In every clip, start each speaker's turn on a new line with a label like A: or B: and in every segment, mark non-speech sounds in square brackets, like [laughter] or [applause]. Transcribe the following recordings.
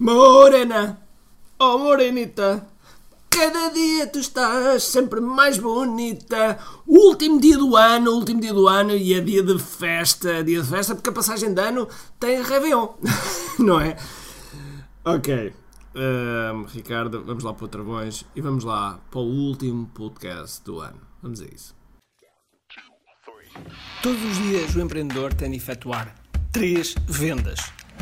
A: Morena, oh morenita, cada dia tu estás sempre mais bonita. Último dia do ano, último dia do ano e é dia de festa, dia de festa porque a passagem de ano tem Réveillon, [laughs] não é? Ok, Ahm, Ricardo, vamos lá para o Travões e vamos lá para o último podcast do ano. Vamos a isso. Todos os dias o empreendedor tem de efetuar três vendas: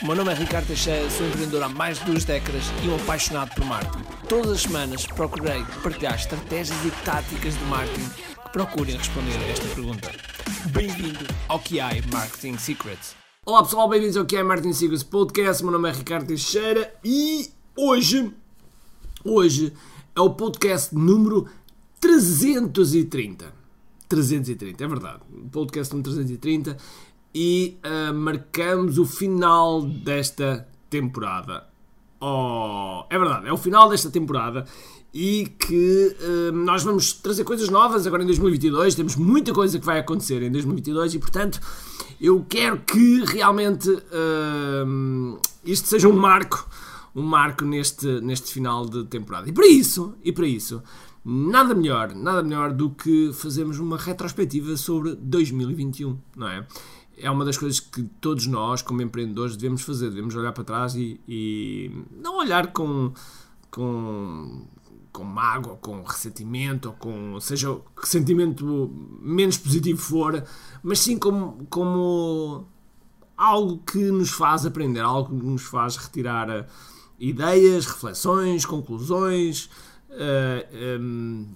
A: O meu nome é Ricardo Teixeira, sou empreendedor há mais de duas décadas e um apaixonado por marketing. Todas as semanas procurei partilhar estratégias e táticas de marketing que procurem responder a esta pergunta. Bem-vindo ao QI Marketing Secrets. Olá pessoal, bem-vindos ao QI Marketing Secrets Podcast. Meu nome é Ricardo Teixeira e hoje, hoje é o podcast número 330. 330, é verdade. O podcast número 330 e uh, marcamos o final desta temporada. Oh, é verdade, é o final desta temporada e que uh, nós vamos trazer coisas novas agora em 2022. Temos muita coisa que vai acontecer em 2022 e, portanto, eu quero que realmente uh, isto seja um marco, um marco neste, neste final de temporada. E para isso, e para isso, nada melhor, nada melhor do que fazermos uma retrospectiva sobre 2021, não é? É uma das coisas que todos nós, como empreendedores, devemos fazer. Devemos olhar para trás e, e não olhar com, com, com mágoa, com ressentimento, ou com seja que sentimento menos positivo for, mas sim como, como algo que nos faz aprender, algo que nos faz retirar eh, ideias, reflexões, conclusões, uh, eh, um,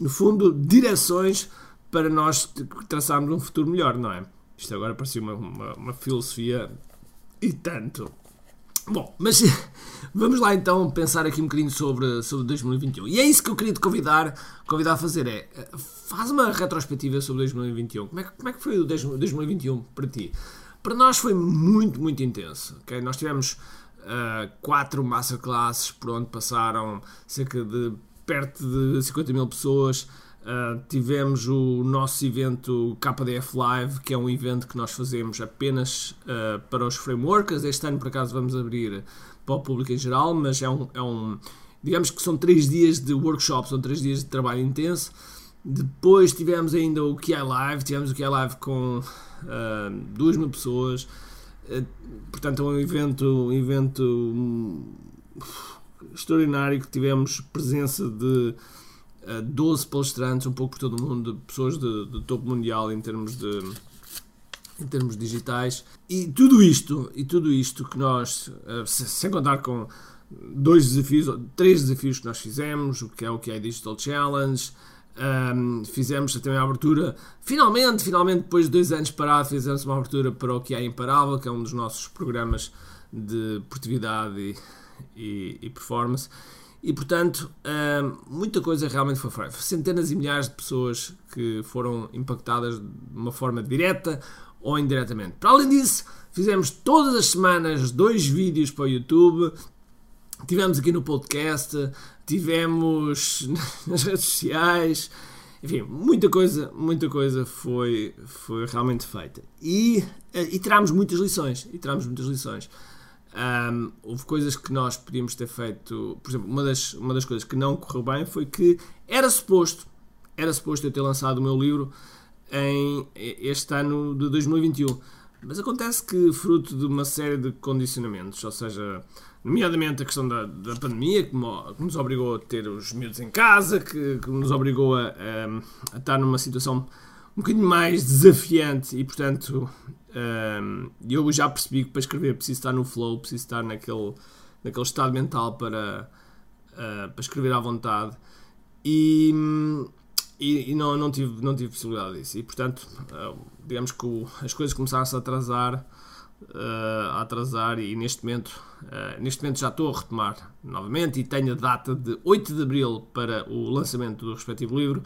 A: no fundo, direções para nós traçarmos um futuro melhor, não é? Isto agora parecia uma, uma, uma filosofia e tanto. Bom, mas [laughs] vamos lá então pensar aqui um bocadinho sobre, sobre 2021. E é isso que eu queria te convidar, convidar a fazer: é faz uma retrospectiva sobre 2021. Como é, como é que foi o 2021 para ti? Para nós foi muito, muito intenso. Okay? Nós tivemos uh, quatro masterclasses por onde passaram cerca de perto de 50 mil pessoas. Uh, tivemos o nosso evento KDF Live, que é um evento que nós fazemos apenas uh, para os frameworkers. Este ano, por acaso, vamos abrir para o público em geral, mas é um, é um digamos que são três dias de workshop, são três dias de trabalho intenso. Depois tivemos ainda o QI Live, tivemos o QI Live com uh, duas mil pessoas. portanto, é um evento, um evento um, extraordinário que tivemos presença de 12 palestrantes, um pouco por todo o mundo, pessoas de, de topo mundial em termos de em termos digitais. E tudo isto e tudo isto que nós eh, sem contar com dois desafios três desafios que nós fizemos o que é o que é Digital Challenge um, fizemos também a abertura finalmente finalmente depois de dois anos parado fizemos uma abertura para o que é Imparável que é um dos nossos programas de produtividade e, e, e performance e portanto, hum, muita coisa realmente foi feita. Centenas e milhares de pessoas que foram impactadas de uma forma direta ou indiretamente. Para além disso, fizemos todas as semanas dois vídeos para o YouTube, tivemos aqui no podcast, tivemos [laughs] nas redes sociais, enfim, muita coisa, muita coisa foi, foi realmente feita. E, eh, e tirámos muitas lições, e tirámos muitas lições. Um, houve coisas que nós podíamos ter feito. Por exemplo, uma das, uma das coisas que não correu bem foi que era suposto, era suposto eu ter lançado o meu livro em este ano de 2021. Mas acontece que, fruto de uma série de condicionamentos, ou seja, nomeadamente a questão da, da pandemia, que, nos obrigou a ter os miúdos em casa, que, que nos obrigou a, a, a estar numa situação um bocadinho mais desafiante e, portanto, um, eu já percebi que para escrever preciso estar no flow, preciso estar naquele, naquele estado mental para, uh, para escrever à vontade e, e, e, não, não, tive, não tive possibilidade disso. E portanto, uh, digamos que o, as coisas começaram-se a atrasar uh, a atrasar e neste momento, neste momento já estou a retomar novamente e tenho a data de 8 de Abril para o lançamento do respectivo livro.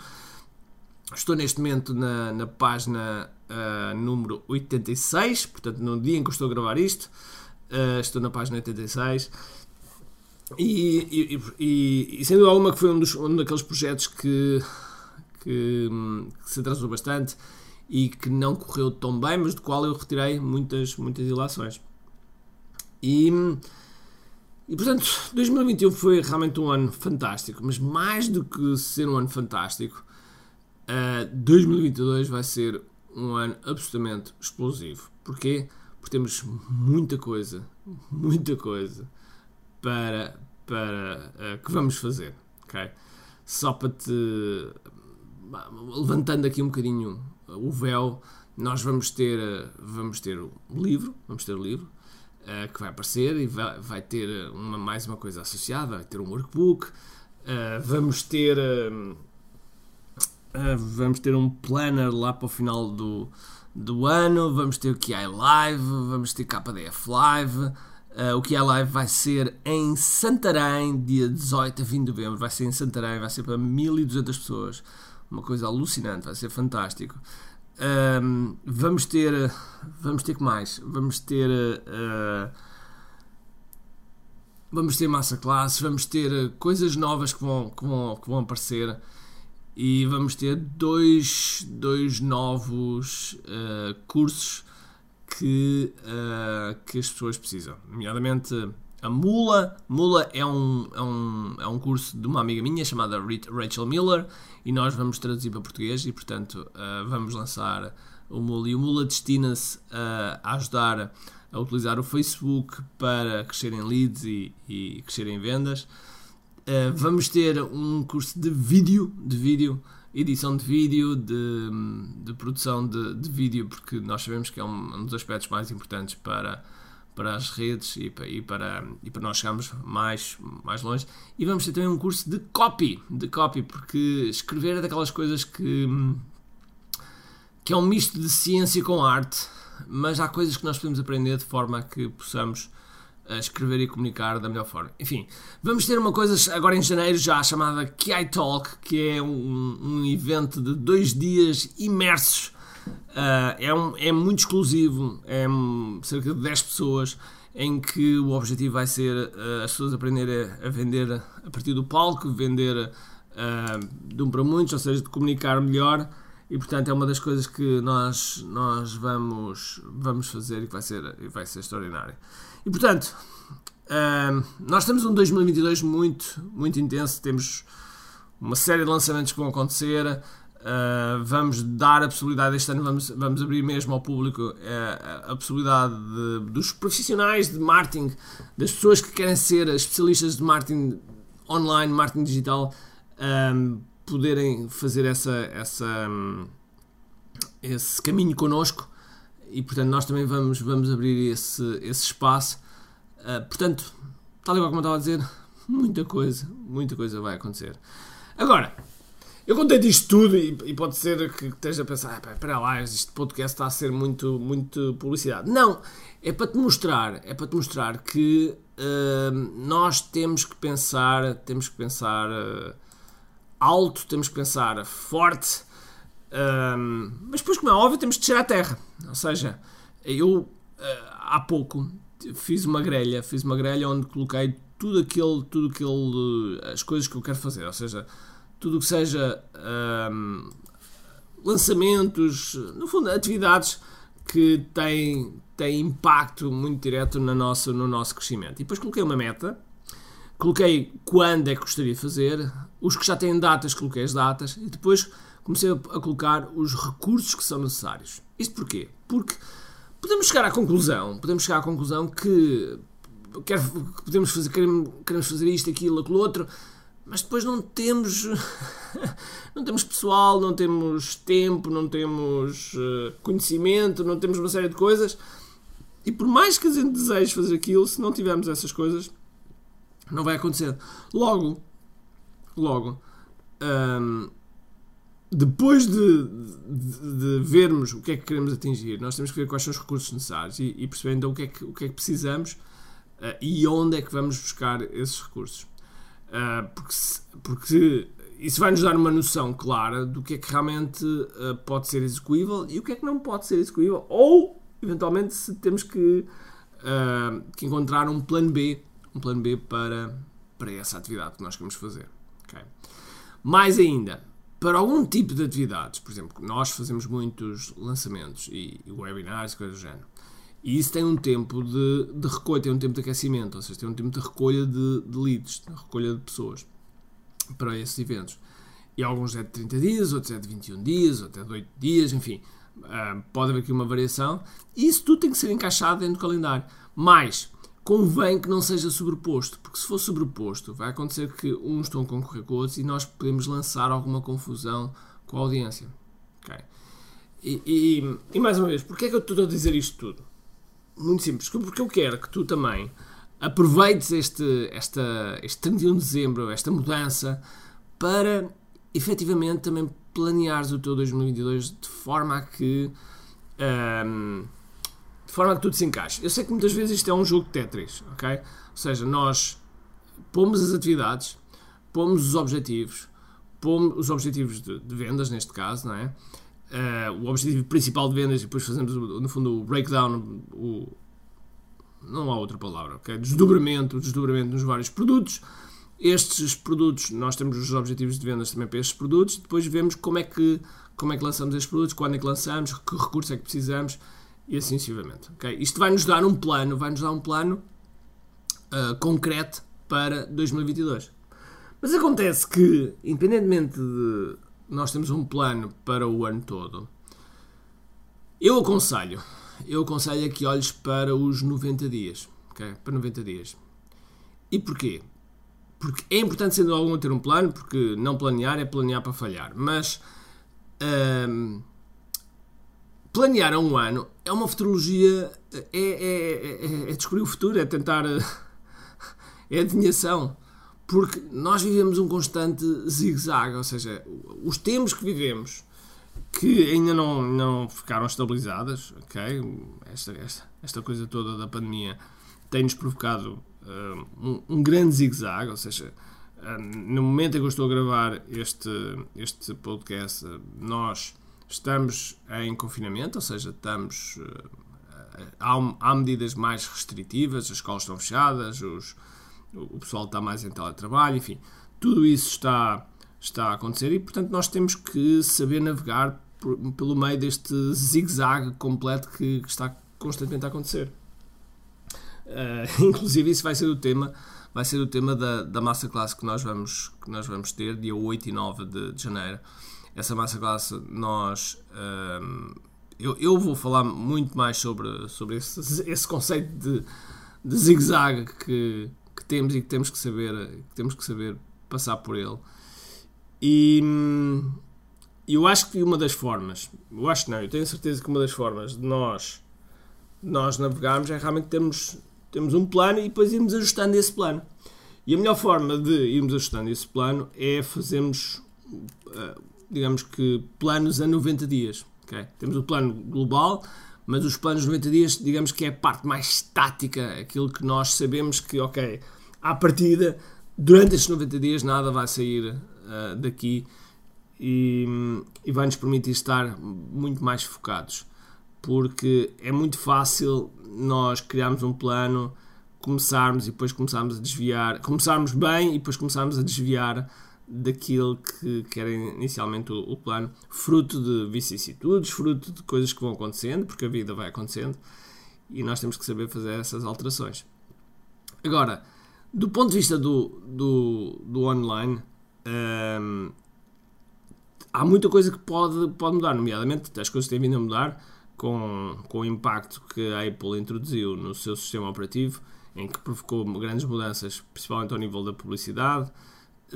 A: Estou neste momento na, na página uh, número 86, portanto no dia em que eu estou a gravar isto, estou na página 86. E, e, e, e, sem dúvida alguma que foi um, dos, um daqueles projetos que, que, que se atrasou bastante e que não correu tão bem, mas do qual eu retirei muitas, muitas ilações. E, e portanto, 2021 foi realmente um ano fantástico, mas mais do que ser um ano fantástico, uh, 2022 vai ser um ano absolutamente explosivo. Porquê? Porque temos muita coisa, muita coisa para, para uh, que vamos fazer. Okay? Só para te. levantando aqui um bocadinho o véu, nós vamos ter, vamos ter o livro, vamos ter o livro uh, que vai aparecer e vai, vai ter uma, mais uma coisa associada, vai ter um workbook, vamos ter uh, vamos ter um planner lá para o final do, do ano, vamos ter o QI Live, vamos ter KDF Live. Uh, o QI Live vai ser em Santarém, dia 18 a 20 de novembro. Vai ser em Santarém, vai ser para 1200 pessoas uma coisa alucinante, vai ser fantástico. Um, vamos ter, vamos ter que mais? Vamos ter, uh, vamos ter massa classe, vamos ter coisas novas que vão, que vão, que vão aparecer e vamos ter dois, dois novos uh, cursos que, uh, que as pessoas precisam, nomeadamente a Mula. Mula é um, é, um, é um curso de uma amiga minha chamada Rachel Miller e nós vamos traduzir para português e, portanto, uh, vamos lançar o Mula. E o Mula destina-se uh, a ajudar a utilizar o Facebook para crescer em leads e, e crescer em vendas. Uh, vamos ter um curso de vídeo, de vídeo, edição de vídeo, de, de produção de, de vídeo, porque nós sabemos que é um, um dos aspectos mais importantes para para as redes e para, e para, e para nós chegarmos mais, mais longe. E vamos ter também um curso de copy, de copy, porque escrever é daquelas coisas que, que é um misto de ciência com arte, mas há coisas que nós podemos aprender de forma que possamos eh, escrever e comunicar da melhor forma. Enfim, vamos ter uma coisa agora em janeiro já chamada Ki Talk, que é um, um evento de dois dias imersos Uh, é, um, é muito exclusivo, é cerca de 10 pessoas, em que o objetivo vai ser uh, as pessoas aprenderem a, a, vender a partir do palco, vender uh, de um para muitos, ou seja, de comunicar melhor. E portanto é uma das coisas que nós, nós vamos, vamos fazer e que vai ser, vai ser extraordinário. E portanto, nós temos um 2022 muito, muito intenso, temos uma série de lançamentos que vão acontecer. Uh, vamos dar a possibilidade, este ano vamos, vamos abrir mesmo ao público uh, a possibilidade de, dos profissionais de marketing, das pessoas que querem ser especialistas de marketing online, marketing digital, um, poderem fazer essa, essa, um, esse caminho connosco e portanto nós também vamos, vamos abrir esse, esse espaço. Uh, portanto, tal qual como eu estava a dizer, muita coisa, muita coisa vai acontecer. Agora, eu contei disto tudo e, e, pode ser que esteja a pensar, ah, espera lá, este podcast está a ser muito, muito publicidade. Não, é para te mostrar, é para te mostrar que uh, nós temos que pensar, temos que pensar uh, alto, temos que pensar forte, uh, mas depois, como é óbvio, temos que descer à terra. Ou seja, eu há pouco fiz uma grelha, fiz uma grelha onde coloquei tudo aquilo, tudo aquilo, as coisas que eu quero fazer, ou seja, tudo que seja um, lançamentos, no fundo, atividades que têm, têm impacto muito direto no nosso, no nosso crescimento. E depois coloquei uma meta, coloquei quando é que gostaria de fazer, os que já têm datas, coloquei as datas, e depois comecei a colocar os recursos que são necessários. Isto porquê? Porque podemos chegar à conclusão, podemos chegar à conclusão que quer, podemos fazer, queremos, queremos fazer isto, aquilo, aquilo outro, mas depois não temos [laughs] não temos pessoal, não temos tempo, não temos uh, conhecimento, não temos uma série de coisas. E por mais que a gente deseje fazer aquilo, se não tivermos essas coisas, não vai acontecer. Logo, logo, depois de, de, de, vermos o que é que queremos atingir, nós temos que ver quais são os recursos necessários e, e perceber então o que é que, o que, é que precisamos uh, e onde é que vamos buscar esses recursos. Uh, porque, porque isso vai nos dar uma noção clara do que é que realmente uh, pode ser execuível e o que é que não pode ser execuível, ou eventualmente se temos que, que encontrar um plano B, um plano B para, para essa atividade que nós queremos fazer. Okay? Mais ainda, para algum tipo de atividades, por exemplo, nós fazemos muitos lançamentos e, e webinars e coisas do género. E isso tem um tempo de, de, recolha, tem um tempo de aquecimento, ou seja, tem um tempo de recolha de, de leads, de recolha de pessoas para esses eventos. E alguns é de 30 dias, outros é de 21 dias, outros é de 8 dias, enfim, uh, pode haver aqui uma variação. E isso tudo tem que ser encaixado dentro do calendário. Mas convém que não seja sobreposto, porque se for sobreposto, vai acontecer que uns estão a concorrer com outros e nós podemos lançar alguma confusão com a audiência. Okay? E, e, e, mais uma vez, porquê é que eu estou a dizer isto tudo? Muito simples, porque eu quero que tu também aproveites este, esta, este 31 de dezembro, esta mudança, para efetivamente também planeares o teu 2022 de forma a que. Um, de forma que tudo se encaixe. Eu sei que muitas vezes isto é um jogo de Tetris, ok? Ou seja, nós pomos as atividades, pomos os objetivos, pomos os objetivos de, de vendas, neste caso, não é? Uh, o objetivo principal de vendas e depois fazemos, no fundo, o breakdown, o, não há outra palavra, ok? Desdobramento, desdobramento nos vários produtos. Estes produtos, nós temos os objetivos de vendas também para estes produtos, depois vemos como é que, como é que lançamos estes produtos, quando é que lançamos, que recursos é que precisamos e assim sucessivamente. Okay? Isto vai nos dar um plano, vai nos dar um plano uh, concreto para 2022. Mas acontece que, independentemente de nós termos um plano para o ano todo, eu aconselho, eu aconselho que olhes para os 90 dias, okay? para 90 dias. E porquê? Porque é importante, sendo algum, ter um plano, porque não planear é planear para falhar. Mas uh, planear a um ano é uma futurologia, é, é, é, é descobrir o futuro, é tentar. [laughs] é adivinhação. Porque nós vivemos um constante zigue-zague, ou seja, os tempos que vivemos que ainda não, não ficaram estabilizadas, ok? Esta, esta, esta coisa toda da pandemia tem-nos provocado uh, um, um, grande zigue-zague, ou seja, uh, no momento em que eu estou a gravar este, este podcast, uh, nós estamos em confinamento, ou seja, estamos. Eh, há, há, medidas mais restritivas, as escolas estão fechadas, os, o pessoal está mais em teletrabalho, enfim, tudo isso está, está a acontecer e, portanto, nós temos que saber navegar por, pelo meio deste zigue-zague completo que, que, está constantemente a acontecer. Uh, [laughs] inclusive, isso vai ser o tema vai ser o tema da, da massa classe que nós vamos que nós vamos ter dia 8 e 9 de, de janeiro essa massa classe nós um, eu, eu vou falar muito mais sobre, sobre esse, esse conceito de, de zigue-zague que, que temos e que temos que saber que temos que saber passar por ele. E hum, eu acho que uma das formas eu acho não, eu tenho certeza que uma das formas de nós nós navegarmos é realmente termos, termos um plano e depois irmos ajustando esse plano. E a melhor forma de irmos ajustando esse plano é fazermos uh, digamos que, planos a 90 dias. Okay? Temos o plano global, mas os planos de 90 dias, digamos que é a parte mais estática, aquilo que nós sabemos que, ok, à partida, durante estes 90 dias nada vai sair uh, daqui e, e vai nos permitir estar muito mais focados. Porque é muito fácil nós criarmos um plano, começarmos e depois começarmos a desviar, começarmos bem e depois começarmos a desviar daquilo que, que era inicialmente o, o, plano, fruto de vicissitudes, fruto de coisas que vão acontecendo, porque a vida vai acontecendo e nós temos que saber fazer essas alterações. Agora, do ponto de vista do, do, do online, hum, há muita coisa que pode, pode mudar, nomeadamente as coisas têm vindo a mudar com, com o impacto que a Apple introduziu no seu sistema operativo, em que provocou grandes mudanças, principalmente ao nível da publicidade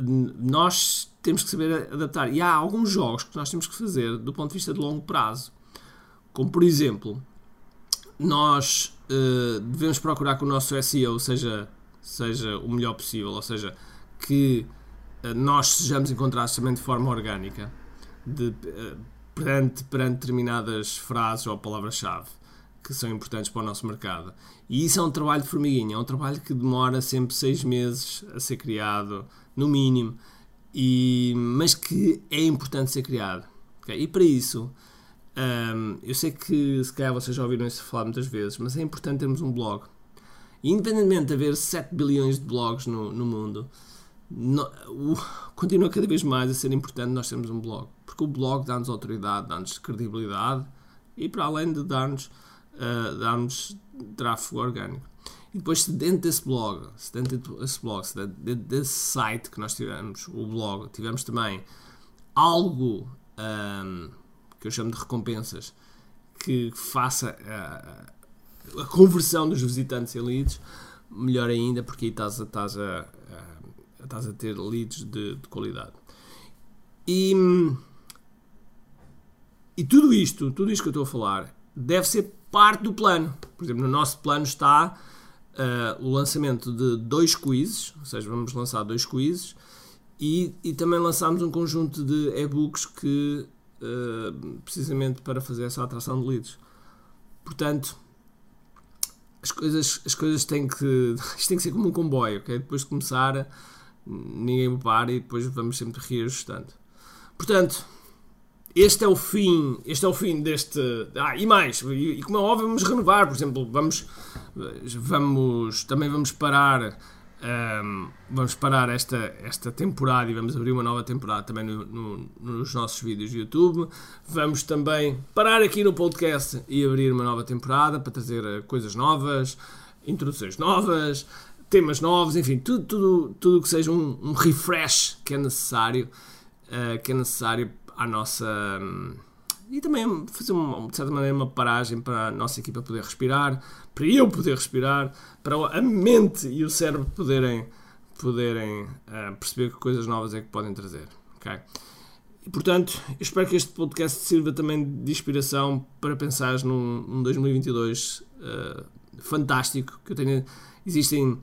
A: nós temos que saber adaptar. E há alguns jogos que nós temos que fazer do ponto de vista de longo prazo. Como, por exemplo, nós uh, devemos procurar que o nosso SEO seja, seja o melhor possível, ou seja, que uh, nós sejamos encontrados também de forma orgânica. de, uh, perante, perante determinadas frases ou palavras-chave que são importantes para o nosso mercado. E isso é um trabalho de formiguinha, é um trabalho que demora sempre seis meses a ser criado, no mínimo, e, mas que é importante ser criado. Okay? E para isso, um, eu sei que se calhar vocês já ouviram isso falar muitas vezes, mas é importante termos um blog. E independentemente de haver 7 bilhões de blogs no, no mundo, no, continua cada vez mais a ser importante nós termos um blog. Porque o blog dá-nos autoridade, dá-nos credibilidade e para além de dar-nos uh, dar-nos tráfego orgânico. E depois, se dentro desse blog, se dentro desse blog, se dentro desse site que nós tivemos, o blog, tivemos também algo um, que eu chamo de recompensas que faça a, a conversão dos visitantes em leads, melhor ainda, porque aí estás a, estás a, a, estás a ter leads de, de qualidade. E, e tudo isto, tudo isto que eu estou a falar, deve ser parte do plano. Por exemplo, no nosso plano está uh, o lançamento de dois quizzes, ou seja, vamos lançar dois quizzes, e, e também lançámos um conjunto de e-books que, uh, precisamente para fazer essa atração de leads. Portanto, as coisas, as coisas têm que. [laughs] Isto tem que ser como um comboio, ok? Depois de começar, ninguém para e depois vamos sempre reajustando. Portanto, este é o fim, este é o fim deste. Ah, e mais, e, e como é óbvio, vamos renovar, por exemplo, vamos, vamos também vamos parar. Um, vamos parar esta, esta temporada e vamos abrir uma nova temporada também no, no, nos nossos vídeos do YouTube. Vamos também parar aqui no podcast e abrir uma nova temporada para trazer eh, coisas novas, introduções novas, temas novos, enfim, tudo, tudo, tudo que seja um, um refresh que é necessário, uh, que é necessário à nossa. E também fazer, uma, de certa maneira, uma paragem para a nossa equipa poder respirar, para eu poder respirar, para a mente e o cérebro poderem, poderem uh, perceber que coisas novas é que podem trazer. Okay? E, portanto, espero que este podcast sirva também de inspiração para pensar num, num 2022 uh, fantástico. Que eu tenho, existem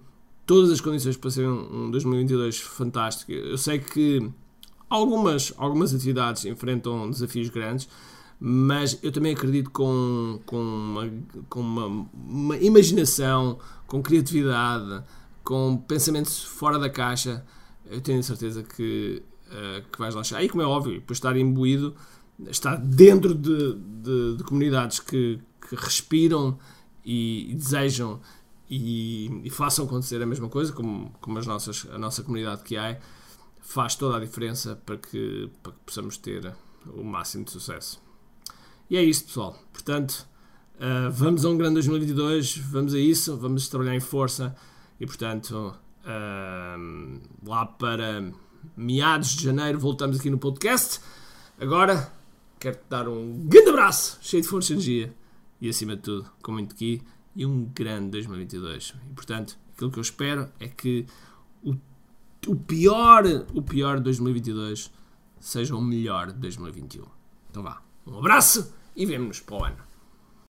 A: todas as condições para ser um, um 2022 fantástico. Eu sei que Algumas, algumas atividades enfrentam desafios grandes, mas eu também acredito com, com, uma, com uma, uma imaginação, com criatividade, com pensamentos fora da caixa, eu tenho certeza que, uh, que vais lá chegar. E como é óbvio, depois estar imbuído, estar dentro de, de, de comunidades que, que respiram e, e desejam e, e, façam acontecer a mesma coisa, como, como as nossas, a nossa comunidade que há faz toda a diferença para que, para que possamos ter o máximo de sucesso. E é isto, pessoal. Portanto, uh, vamos a um grande 2022, vamos a isso, vamos trabalhar em força e, portanto, uh, lá para meados de janeiro voltamos aqui no podcast. Agora, quero-te dar um grande abraço, cheio de força e energia e, acima de tudo, com muito aqui e um grande 2022. E, portanto, aquilo que eu espero é que o o pior, o pior de 2022 seja o melhor de 2021. Então vá, um abraço e vemo-nos para o ano.